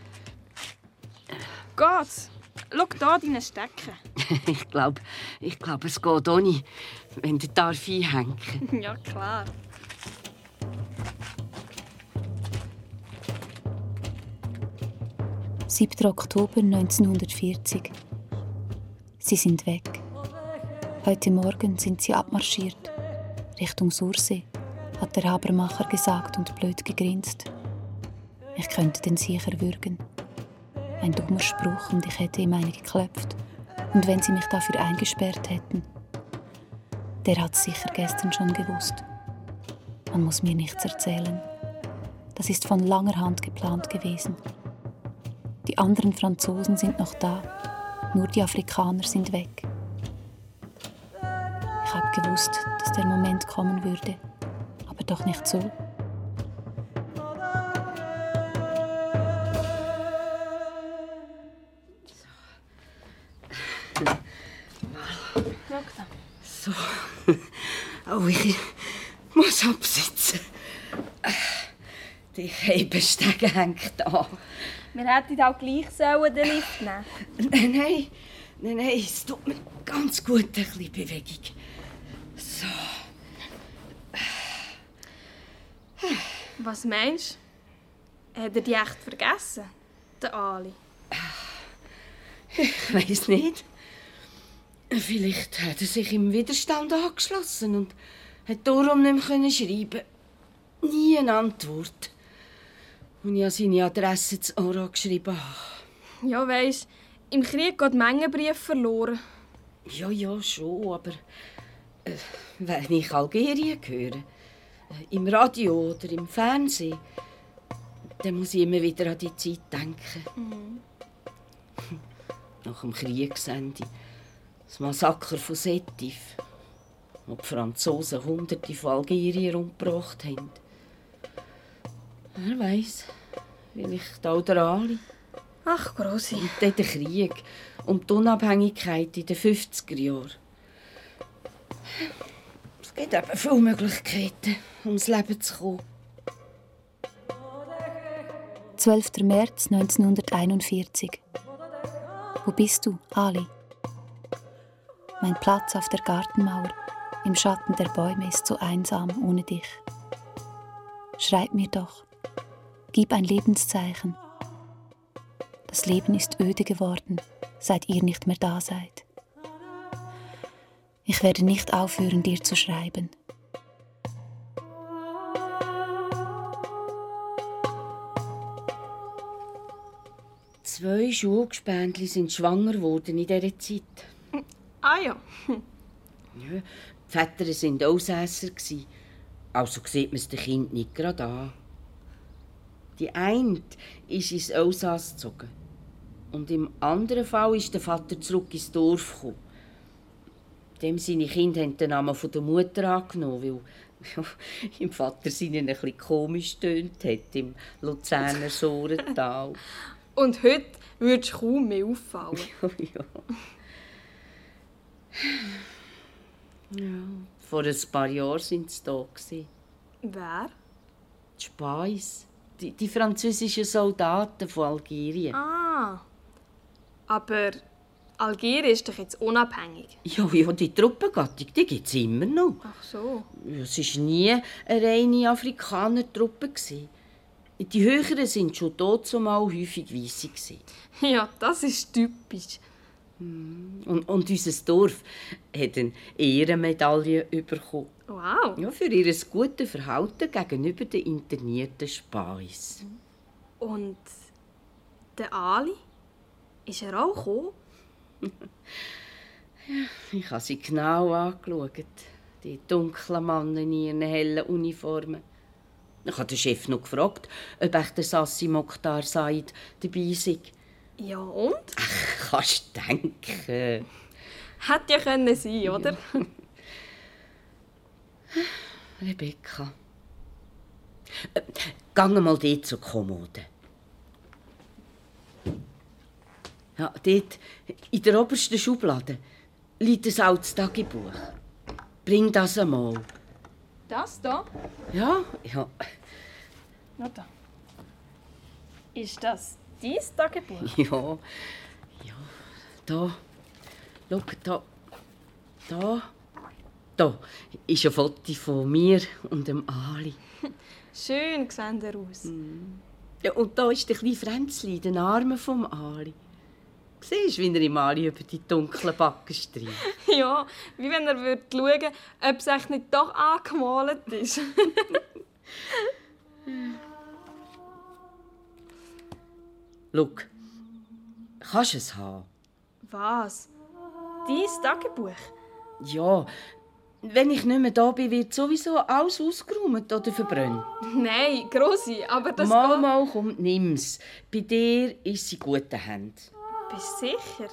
S3: Geht's? Schau da deinen Stecken.
S2: ich glaube, ich glaub, es geht auch nicht, wenn der darf einhängen.
S3: ja, klar.
S1: – 7. Oktober 1940. Sie sind weg. Heute Morgen sind sie abmarschiert. Richtung Sursee, hat der Habermacher gesagt und blöd gegrinst. Ich könnte den sicher würgen. Ein dummer Spruch und ich hätte ihm eine geklopft. Und wenn sie mich dafür eingesperrt hätten. Der hat sicher gestern schon gewusst. Man muss mir nichts erzählen. Das ist von langer Hand geplant gewesen. Die anderen Franzosen sind noch da, nur die Afrikaner sind weg. Ich habe gewusst, dass der Moment kommen würde, aber doch nicht so.
S2: Oh, ich muss absitzen. Die Heibestege hängt an.
S3: Wir hätten auch gleich sollen den Lift nehmen
S2: Nein, nein, nein, nein, es tut mir ganz gut, ein bisschen Bewegung. So.
S3: Was meinst du? Hat er die echt vergessen? Der Ali.
S2: Ich weiß nicht. Vielleicht hat er sich im Widerstand angeschlossen und Hat darum nicht mehr schreiben. Nie eine Antwort. Und ich habe seine Adresse zu Ora geschrieben.
S3: Ja, weisst, im Krieg geht Mengenbrief verloren.
S2: Ja, ja, schon, aber äh, wenn ich Algerien höre, äh, im Radio oder im Fernsehen, dann muss ich immer wieder an die Zeit denken.
S3: Mhm.
S2: Nach dem Kriegsende. Das Massaker von Setif, wo die Franzosen Hunderte von Algerien umgebracht haben. Wer weiß, vielleicht auch der Ali.
S3: Ach, Grossi.
S2: Und dann der Krieg und die Unabhängigkeit in den 50er Jahren. Es gibt eben viele Möglichkeiten, ums Leben zu kommen.
S1: 12. März 1941. Wo bist du, Ali? Mein Platz auf der Gartenmauer im Schatten der Bäume ist so einsam ohne dich. Schreib mir doch, gib ein Lebenszeichen. Das Leben ist öde geworden, seit ihr nicht mehr da seid. Ich werde nicht aufhören, dir zu schreiben.
S2: Zwei Schulgespendli sind schwanger geworden in dieser Zeit.
S3: Ah ja.
S2: Ja, die Väter waren Aussässer. Also sieht man es den Kind nicht gerade an. Die eine ist ins Elsass gezogen. Und im anderen Fall ist der Vater zurück ins Dorf gekommen. Dem seine Kinder haben den Namen von der Mutter angenommen, weil im Vater seinen ein komisch tönt hat im Luzerner Sorental.
S3: Und heute würdest du kaum mehr auffallen.
S2: ja. ja. Vor ein paar Jahren waren sie da.
S3: Wer?
S2: Die Speis. Die, die französischen Soldaten von Algerien.
S3: Ah. Aber Algerien ist doch jetzt unabhängig.
S2: Ja, ja, die Truppengattung, die gibt es immer noch.
S3: Ach so.
S2: Ja, Es war nie eine reine Afrikaner-Truppe. Die Höheren waren schon dort zumal häufig Weisse.
S3: Ja, das ist typisch.
S2: Und, und unser Dorf hat eine Ehrenmedaille bekommen.
S3: Wow.
S2: Ja, für ihr gutes Verhalten gegenüber den internierten Speis.
S3: Und der Ali? Ist er auch gekommen?
S2: Ich habe sie genau angeschaut. Die dunklen Männer in ihren hellen Uniformen. Ich habe den Chef noch gefragt, ob echt der Sassi Mokhtar Said dabei sei.
S3: Ja, und?
S2: Kannst du denken.
S3: Hätte ja können sein, oder?
S2: Rebecca. Äh, Gang mal dort zur Kommode. Ja, dort, in der obersten Schublade, liegt ein altes Tagebuch. Bring das einmal.
S3: Das da?
S2: Ja, ja.
S3: Na da. Ist das dein Tagebuch?
S2: Ja, ja, da. Schau, da. Da. Da ist ein Foto von mir und dem Ali.
S3: Schön sehen ihr aus.
S2: Ja, und da ist der kleine Fränzli in den Armen vom Ali. Siehst du, wie er im Ali über die dunklen Backen streicht?
S3: Ja, wie wenn er würde schauen ob es nicht doch angemalt ist.
S2: Schau, kannst du es haben?
S3: Was? Dein Tagebuch?
S2: Ja, wenn ich nicht mehr da bin, wird sowieso alles ausgeräumt oder verbrannt.
S3: Nein, Grossi, aber das
S2: mal,
S3: geht-
S2: mal, komm, nimm's. Bei dir ist sie in guten Händen.
S3: Bist du sicher?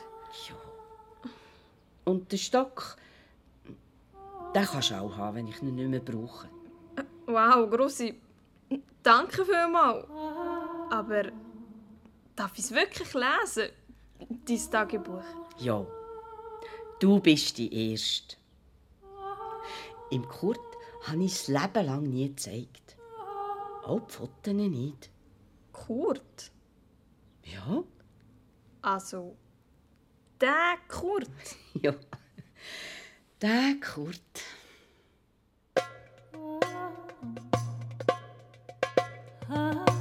S2: Und den Stock, den kannst du auch haben, wenn ich ihn nicht mehr brauche.
S3: Wow, Grossi, danke vielmals. Aber Darf ich es wirklich lesen? Dein Tagebuch.
S2: Ja. Du bist die Erste. Im Kurt habe ich es Leben lang nie gezeigt. Auch die Fotos nicht.
S3: Kurt?
S2: Ja.
S3: Also, der Kurt?
S2: ja, der Kurt. Ah.